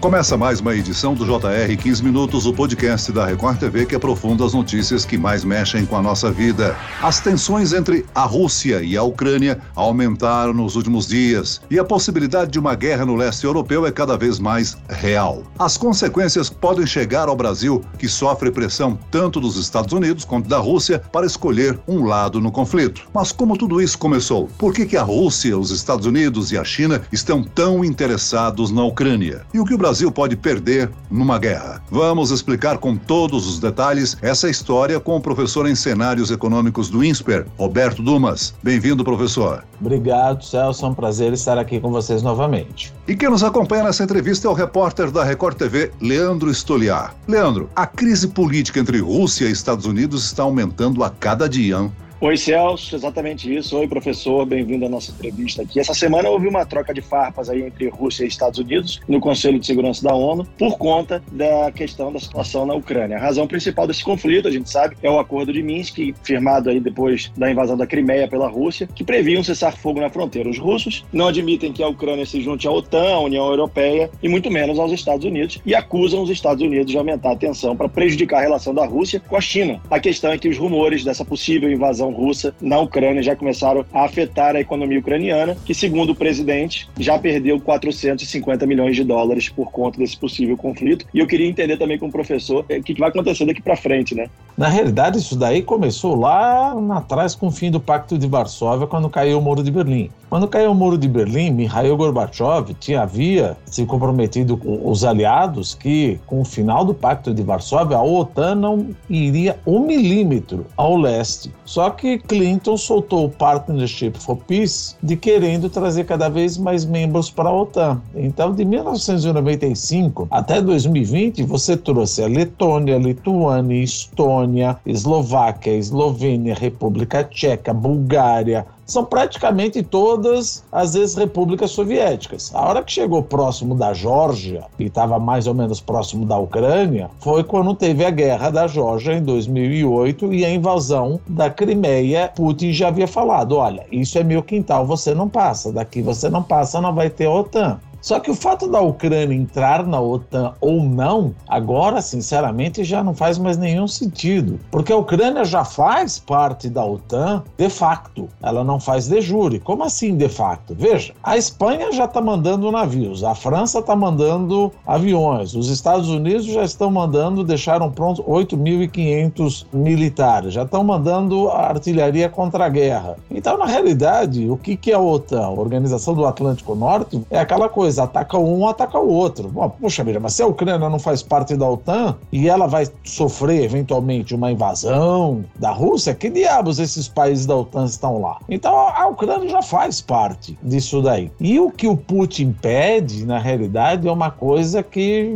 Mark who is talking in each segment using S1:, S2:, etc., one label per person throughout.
S1: Começa mais uma edição do JR 15 Minutos, o podcast da Record TV que aprofunda as notícias que mais mexem com a nossa vida. As tensões entre a Rússia e a Ucrânia aumentaram nos últimos dias e a possibilidade de uma guerra no leste europeu é cada vez mais real. As consequências podem chegar ao Brasil, que sofre pressão tanto dos Estados Unidos quanto da Rússia para escolher um lado no conflito. Mas como tudo isso começou? Por que, que a Rússia, os Estados Unidos e a China estão tão interessados na Ucrânia? E o que o Brasil pode perder numa guerra. Vamos explicar com todos os detalhes essa história com o professor em cenários econômicos do INSPER, Roberto Dumas. Bem-vindo, professor.
S2: Obrigado, Celso. É um prazer estar aqui com vocês novamente.
S1: E quem nos acompanha nessa entrevista é o repórter da Record TV, Leandro Stoliar. Leandro, a crise política entre Rússia e Estados Unidos está aumentando a cada dia. Hein?
S3: Oi, Celso, exatamente isso. Oi, professor, bem-vindo à nossa entrevista aqui. Essa semana houve uma troca de farpas aí entre Rússia e Estados Unidos no Conselho de Segurança da ONU por conta da questão da situação na Ucrânia. A razão principal desse conflito, a gente sabe, é o acordo de Minsk, firmado aí depois da invasão da Crimeia pela Rússia, que previa um cessar-fogo na fronteira. Os russos não admitem que a Ucrânia se junte à OTAN, à União Europeia e muito menos aos Estados Unidos e acusam os Estados Unidos de aumentar a tensão para prejudicar a relação da Rússia com a China. A questão é que os rumores dessa possível invasão invasão russa na Ucrânia já começaram a afetar a economia ucraniana, que, segundo o presidente, já perdeu 450 milhões de dólares por conta desse possível conflito. E eu queria entender também com o professor eh, o que vai acontecer daqui para frente, né?
S2: Na realidade, isso daí começou lá atrás com o fim do Pacto de Varsóvia, quando caiu o Muro de Berlim. Quando caiu o Muro de Berlim, Mikhail Gorbachev tinha havia se comprometido com os aliados que, com o final do Pacto de Varsóvia, a OTAN não iria um milímetro ao leste. Só que Clinton soltou o Partnership for Peace de querendo trazer cada vez mais membros para a OTAN. Então, de 1995 até 2020, você trouxe a Letônia, Lituânia, Estônia, Eslováquia, Eslovênia, República Tcheca, Bulgária, são praticamente todas as ex-repúblicas soviéticas. A hora que chegou próximo da Geórgia, e estava mais ou menos próximo da Ucrânia, foi quando teve a guerra da Geórgia em 2008 e a invasão da Crimeia. Putin já havia falado: olha, isso é meu quintal, você não passa, daqui você não passa, não vai ter OTAN. Só que o fato da Ucrânia entrar na OTAN ou não, agora, sinceramente, já não faz mais nenhum sentido. Porque a Ucrânia já faz parte da OTAN de facto, ela não faz de jure. Como assim de facto? Veja, a Espanha já está mandando navios, a França está mandando aviões, os Estados Unidos já estão mandando, deixaram prontos 8.500 militares, já estão mandando artilharia contra a guerra. Então, na realidade, o que, que é a OTAN? A Organização do Atlântico Norte é aquela coisa ataca um, ataca o outro. Bom, puxa vida, mas se a Ucrânia não faz parte da OTAN e ela vai sofrer eventualmente uma invasão da Rússia, que diabos esses países da OTAN estão lá? Então a Ucrânia já faz parte disso daí. E o que o Putin pede, na realidade, é uma coisa que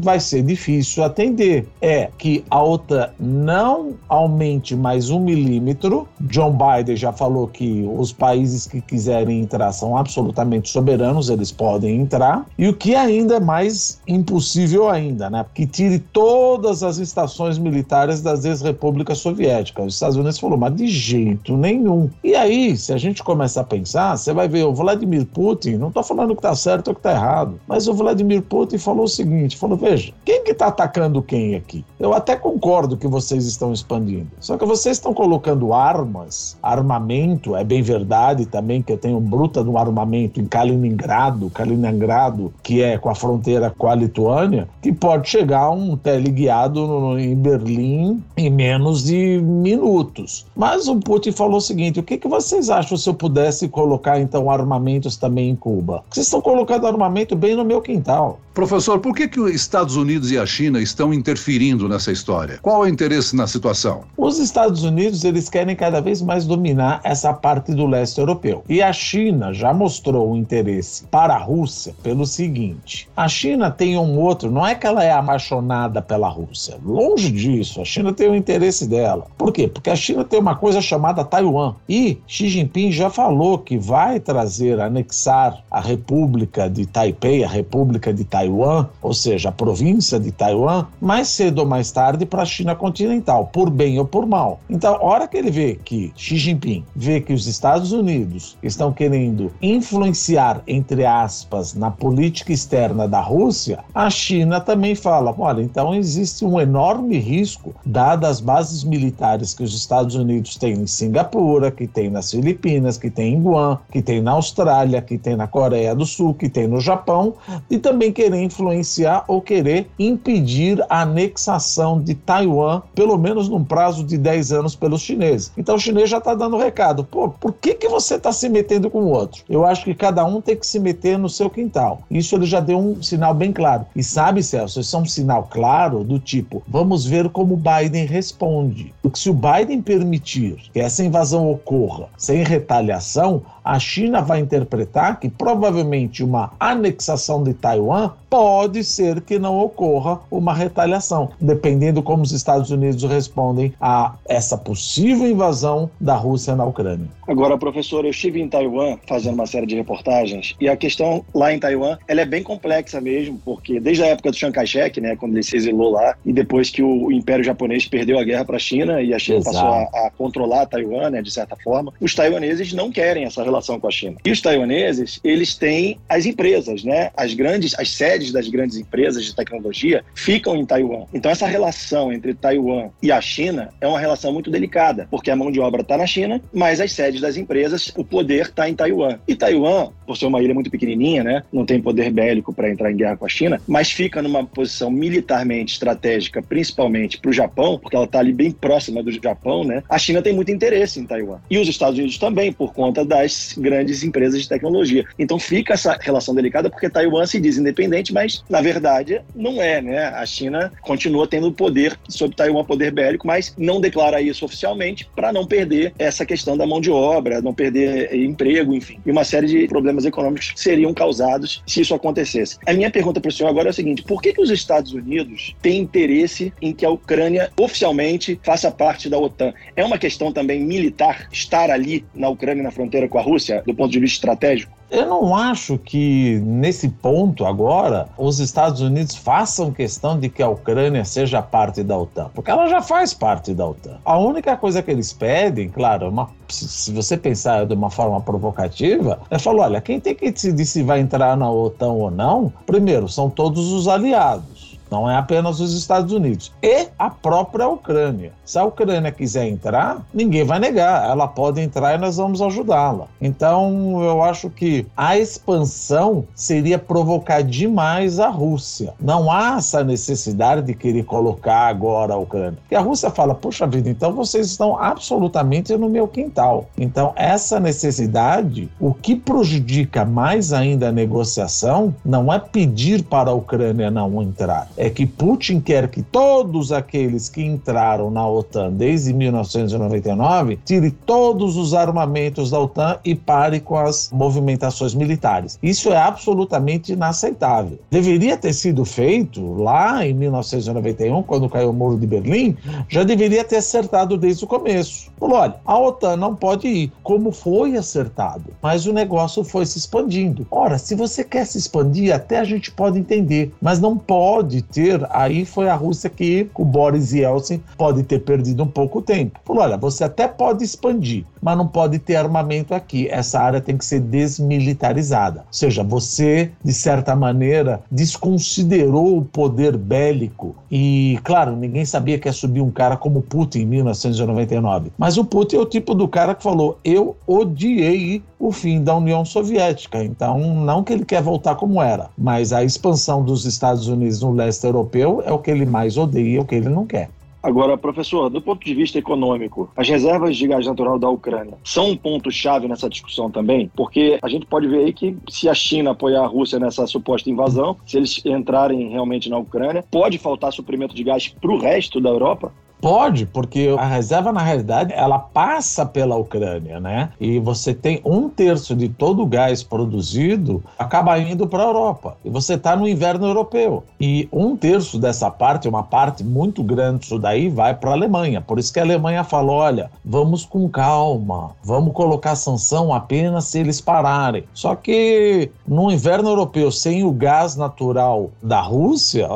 S2: vai ser difícil atender. É que a OTAN não aumente mais um milímetro. John Biden já falou que os países que quiserem entrar são absolutamente soberanos, eles podem entrar. E o que ainda é mais impossível ainda, né? Que tire todas as estações militares das ex-repúblicas soviéticas. Os Estados Unidos falou, mas de jeito nenhum. E aí, se a gente começar a pensar, você vai ver o Vladimir Putin, não estou falando que está certo ou que está errado, mas o Vladimir Putin falou o seguinte, falou, veja, quem que está atacando quem aqui? Eu até concordo que vocês estão expandindo, só que vocês estão colocando armas, armamento, é bem verdade também que eu tenho bruta do armamento em Kaliningrado, Kaliningrado Kaliningrado, que é com a fronteira com a Lituânia, que pode chegar um teleguiado no, em Berlim em menos de minutos. Mas o Putin falou o seguinte: o que, que vocês acham se eu pudesse colocar então armamentos também em Cuba? Vocês estão colocando armamento bem no meu quintal.
S1: Professor, por que, que os Estados Unidos e a China estão interferindo nessa história? Qual é o interesse na situação?
S2: Os Estados Unidos eles querem cada vez mais dominar essa parte do leste europeu. E a China já mostrou o interesse para a Rússia pelo seguinte: a China tem um outro, não é que ela é apaixonada pela Rússia. Longe disso, a China tem o interesse dela. Por quê? Porque a China tem uma coisa chamada Taiwan. E Xi Jinping já falou que vai trazer, anexar a República de Taipei, a República de Taiwan, ou seja, a província de Taiwan, mais cedo ou mais tarde para a China continental, por bem ou por mal. Então, a hora que ele vê que Xi Jinping vê que os Estados Unidos estão querendo influenciar, entre aspas, aspas, na política externa da Rússia, a China também fala: olha, então existe um enorme risco, dadas as bases militares que os Estados Unidos têm em Singapura, que tem nas Filipinas, que tem em Guam, que tem na Austrália, que tem na Coreia do Sul, que tem no Japão, e também querer influenciar ou querer impedir a anexação de Taiwan, pelo menos num prazo de 10 anos, pelos chineses. Então o chinês já está dando recado: pô, por que, que você está se metendo com o outro? Eu acho que cada um tem que se meter no seu quintal. Isso ele já deu um sinal bem claro. E sabe, Celso, isso é um sinal claro do tipo: vamos ver como Biden responde. Porque se o Biden permitir que essa invasão ocorra sem retaliação, a China vai interpretar que provavelmente uma anexação de Taiwan pode ser que não ocorra uma retaliação, dependendo como os Estados Unidos respondem a essa possível invasão da Rússia na Ucrânia.
S3: Agora, professor, eu estive em Taiwan fazendo uma série de reportagens e a questão lá em Taiwan ela é bem complexa mesmo, porque desde a época do Chiang Kai-shek, né, quando ele se exilou lá, e depois que o Império Japonês perdeu a guerra para a China e a China Exato. passou a, a, controlar Taiwan, né, de certa forma, os taiwaneses não querem essa relação com a China. E os taiwaneses, eles têm as empresas, né, as grandes, as sedes das grandes empresas de tecnologia ficam em Taiwan. Então essa relação entre Taiwan e a China é uma relação muito delicada, porque a mão de obra está na China, mas as sedes das empresas, o poder está em Taiwan. E Taiwan, por ser uma ilha muito pequenininha, né, não tem poder bélico para entrar em guerra com a China, mas fica numa posição militarmente estratégica, principalmente para o Japão, porque ela está ali bem próxima do Japão, né? A China tem muito interesse em Taiwan. E os Estados Unidos também, por conta das grandes empresas de tecnologia. Então fica essa relação delicada porque Taiwan se diz independente, mas na verdade não é, né? A China continua tendo poder sobre Taiwan, poder bélico, mas não declara isso oficialmente para não perder essa questão da mão de obra, não perder emprego, enfim, e uma série de problemas econômicos que seriam causados se isso acontecesse. A minha pergunta para o senhor agora é a seguinte: por que, que os Estados Unidos têm interesse em que a Ucrânia oficialmente faça parte da OTAN? É uma questão também militar estar ali na Ucrânia, na fronteira com a Rússia, do ponto de vista estratégico?
S2: Eu não acho que nesse ponto agora os Estados Unidos façam questão de que a Ucrânia seja parte da OTAN, porque ela já faz parte da OTAN. A única coisa que eles pedem, claro, uma, se você pensar de uma forma provocativa, é falar: olha, quem tem que decidir se vai entrar na OTAN ou não, primeiro, são todos os aliados. Não é apenas os Estados Unidos. E a própria Ucrânia. Se a Ucrânia quiser entrar, ninguém vai negar. Ela pode entrar e nós vamos ajudá-la. Então, eu acho que a expansão seria provocar demais a Rússia. Não há essa necessidade de querer colocar agora a Ucrânia. Porque a Rússia fala: puxa vida, então vocês estão absolutamente no meu quintal. Então, essa necessidade, o que prejudica mais ainda a negociação, não é pedir para a Ucrânia não entrar é que Putin quer que todos aqueles que entraram na OTAN desde 1999 tire todos os armamentos da OTAN e pare com as movimentações militares. Isso é absolutamente inaceitável. Deveria ter sido feito lá em 1991, quando caiu o Muro de Berlim, já deveria ter acertado desde o começo. Falou: olha, a OTAN não pode ir, como foi acertado, mas o negócio foi se expandindo. Ora, se você quer se expandir, até a gente pode entender, mas não pode ter, aí foi a Rússia que o Boris Yeltsin pode ter perdido um pouco tempo. Falou: olha, você até pode expandir, mas não pode ter armamento aqui. Essa área tem que ser desmilitarizada. Ou seja, você, de certa maneira, desconsiderou o poder bélico. E, claro, ninguém sabia que ia subir um cara como Putin em 1999. Mas o Putin é o tipo do cara que falou: eu odiei o fim da União Soviética. Então, não que ele quer voltar como era, mas a expansão dos Estados Unidos no leste europeu é o que ele mais odeia, o que ele não quer.
S3: Agora, professor, do ponto de vista econômico, as reservas de gás natural da Ucrânia são um ponto-chave nessa discussão também? Porque a gente pode ver aí que se a China apoiar a Rússia nessa suposta invasão, se eles entrarem realmente na Ucrânia, pode faltar suprimento de gás para o resto da Europa?
S2: Pode, porque a reserva, na realidade, ela passa pela Ucrânia, né? E você tem um terço de todo o gás produzido acaba indo para a Europa. E você está no inverno europeu. E um terço dessa parte, uma parte muito grande disso daí, vai para a Alemanha. Por isso que a Alemanha falou: olha, vamos com calma, vamos colocar sanção apenas se eles pararem. Só que no inverno europeu, sem o gás natural da Rússia,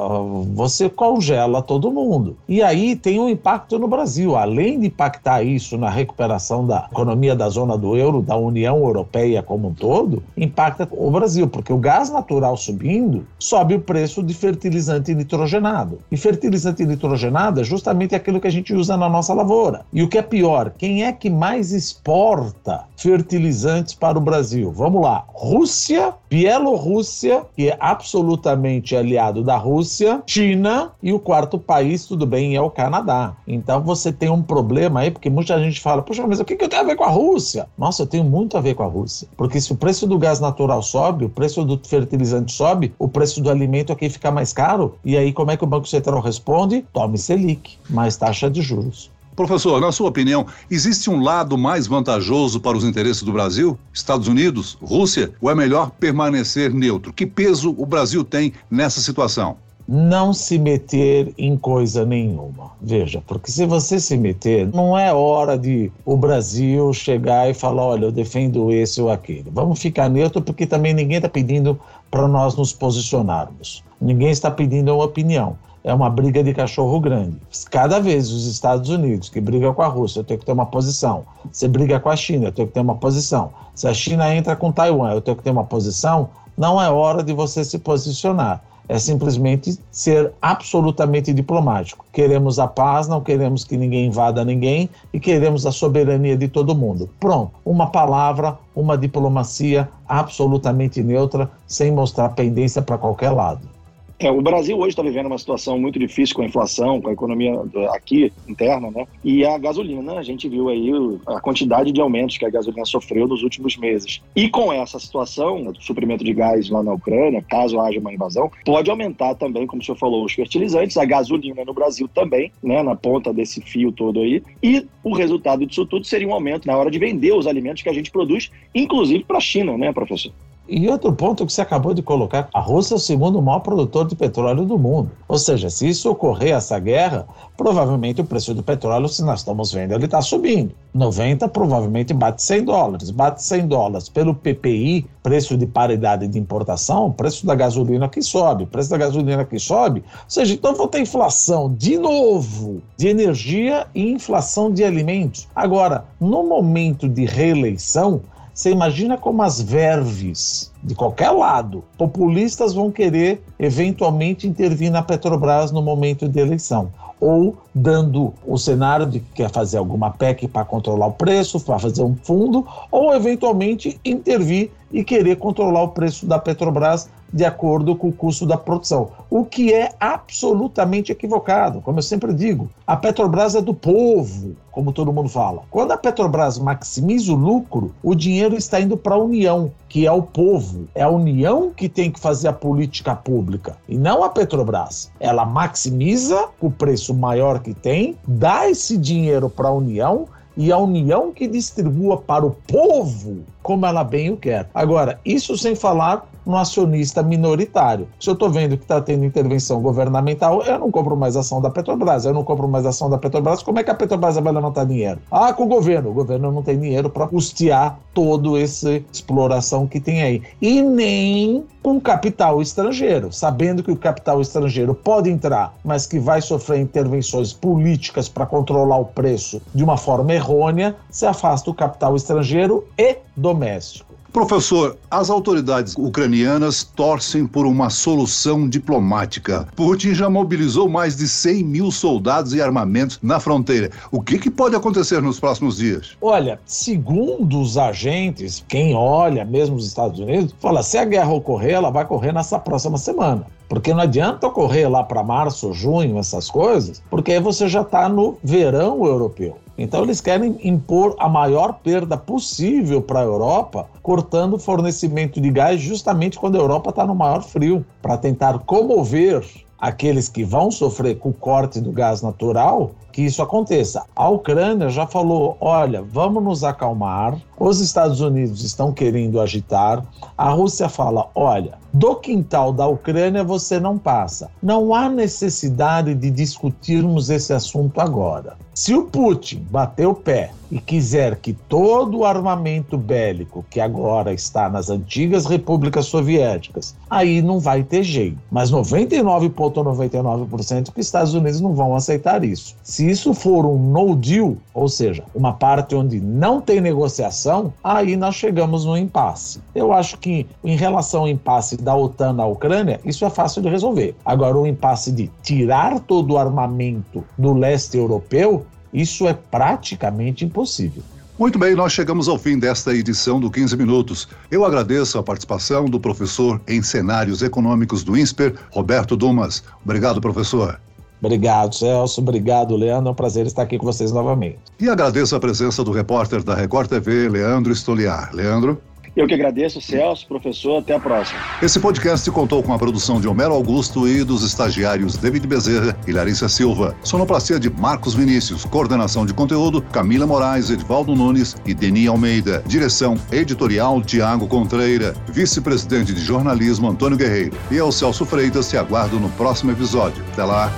S2: você congela todo mundo. E aí tem um impacto no Brasil. Além de impactar isso na recuperação da economia da zona do euro, da União Europeia como um todo, impacta o Brasil, porque o gás natural subindo, sobe o preço de fertilizante nitrogenado. E fertilizante nitrogenado é justamente aquilo que a gente usa na nossa lavoura. E o que é pior, quem é que mais exporta fertilizantes para o Brasil? Vamos lá. Rússia, Bielorrússia, que é absolutamente aliado da Rússia, China e o quarto país, tudo bem, é o Canadá. Então você tem um problema aí, porque muita gente fala, poxa, mas o que, que eu tenho a ver com a Rússia? Nossa, eu tenho muito a ver com a Rússia. Porque se o preço do gás natural sobe, o preço do fertilizante sobe, o preço do alimento aqui fica mais caro. E aí como é que o Banco Central responde? Tome Selic, mais taxa de juros.
S1: Professor, na sua opinião, existe um lado mais vantajoso para os interesses do Brasil? Estados Unidos? Rússia? Ou é melhor permanecer neutro? Que peso o Brasil tem nessa situação?
S2: Não se meter em coisa nenhuma. Veja, porque se você se meter, não é hora de o Brasil chegar e falar: olha, eu defendo esse ou aquele. Vamos ficar neutro, porque também ninguém está pedindo para nós nos posicionarmos. Ninguém está pedindo uma opinião é uma briga de cachorro grande. Cada vez os Estados Unidos, que brigam com a Rússia, eu tenho que ter uma posição. Você briga com a China, eu tenho que ter uma posição. Se a China entra com Taiwan, eu tenho que ter uma posição. Não é hora de você se posicionar. É simplesmente ser absolutamente diplomático. Queremos a paz, não queremos que ninguém invada ninguém e queremos a soberania de todo mundo. Pronto, uma palavra, uma diplomacia absolutamente neutra, sem mostrar pendência para qualquer lado.
S3: É, o Brasil hoje está vivendo uma situação muito difícil com a inflação, com a economia aqui interna, né? E a gasolina, a gente viu aí a quantidade de aumentos que a gasolina sofreu nos últimos meses. E com essa situação do suprimento de gás lá na Ucrânia, caso haja uma invasão, pode aumentar também, como o senhor falou, os fertilizantes, a gasolina no Brasil também, né? Na ponta desse fio todo aí. E o resultado disso tudo seria um aumento na hora de vender os alimentos que a gente produz, inclusive para a China, né, professor?
S2: E outro ponto que você acabou de colocar: a Rússia é o segundo maior produtor de petróleo do mundo. Ou seja, se isso ocorrer, essa guerra, provavelmente o preço do petróleo, se nós estamos vendo, ele está subindo. 90 provavelmente bate 100 dólares. Bate 100 dólares pelo PPI, preço de paridade de importação, preço da gasolina que sobe, preço da gasolina que sobe. Ou seja, então vou ter inflação de novo de energia e inflação de alimentos. Agora, no momento de reeleição, você imagina como as verves de qualquer lado, populistas vão querer eventualmente intervir na Petrobras no momento de eleição ou dando o cenário de que quer fazer alguma PEC para controlar o preço, para fazer um fundo, ou eventualmente intervir e querer controlar o preço da Petrobras de acordo com o custo da produção, o que é absolutamente equivocado. Como eu sempre digo, a Petrobras é do povo, como todo mundo fala. Quando a Petrobras maximiza o lucro, o dinheiro está indo para a União, que é o povo. É a União que tem que fazer a política pública e não a Petrobras. Ela maximiza o preço maior que tem, dá esse dinheiro para a União e a União que distribua para o povo como ela bem o quer. Agora, isso sem falar no acionista minoritário. Se eu estou vendo que está tendo intervenção governamental, eu não compro mais ação da Petrobras. Eu não compro mais ação da Petrobras. Como é que a Petrobras vai levantar dinheiro? Ah, com o governo. O governo não tem dinheiro para custear toda essa exploração que tem aí. E nem com capital estrangeiro, sabendo que o capital estrangeiro pode entrar, mas que vai sofrer intervenções políticas para controlar o preço de uma forma errônea, se afasta o capital estrangeiro e doméstico.
S1: Professor, as autoridades ucranianas torcem por uma solução diplomática. Putin já mobilizou mais de 100 mil soldados e armamentos na fronteira. O que, que pode acontecer nos próximos dias?
S2: Olha, segundo os agentes, quem olha mesmo os Estados Unidos, fala: se a guerra ocorrer, ela vai ocorrer nessa próxima semana. Porque não adianta ocorrer lá para março, junho, essas coisas, porque aí você já está no verão europeu. Então eles querem impor a maior perda possível para a Europa, cortando o fornecimento de gás justamente quando a Europa está no maior frio, para tentar comover aqueles que vão sofrer com o corte do gás natural, que isso aconteça. A Ucrânia já falou: olha, vamos nos acalmar. Os Estados Unidos estão querendo agitar. A Rússia fala: olha, do quintal da Ucrânia você não passa. Não há necessidade de discutirmos esse assunto agora. Se o Putin bater o pé e quiser que todo o armamento bélico que agora está nas antigas repúblicas soviéticas, aí não vai ter jeito. Mas 99,99% ,99 que os Estados Unidos não vão aceitar isso. Se isso for um no deal, ou seja, uma parte onde não tem negociação, aí nós chegamos no impasse. Eu acho que em relação ao impasse da OTAN na Ucrânia, isso é fácil de resolver. Agora, o impasse de tirar todo o armamento do leste europeu, isso é praticamente impossível.
S1: Muito bem, nós chegamos ao fim desta edição do 15 Minutos. Eu agradeço a participação do professor em cenários econômicos do INSPER, Roberto Dumas. Obrigado, professor.
S2: Obrigado, Celso. Obrigado, Leandro. É um prazer estar aqui com vocês novamente.
S1: E agradeço a presença do repórter da Record TV, Leandro Stoliar. Leandro?
S3: Eu que agradeço, Celso, professor. Até a próxima.
S1: Esse podcast contou com a produção de Homero Augusto e dos estagiários David Bezerra e Larissa Silva. Sonoplastia de Marcos Vinícius. Coordenação de conteúdo Camila Moraes, Edvaldo Nunes e Deni Almeida. Direção editorial Tiago Contreira. Vice-presidente de jornalismo Antônio Guerreiro. E eu, Celso Freitas, te aguardo no próximo episódio. Até lá.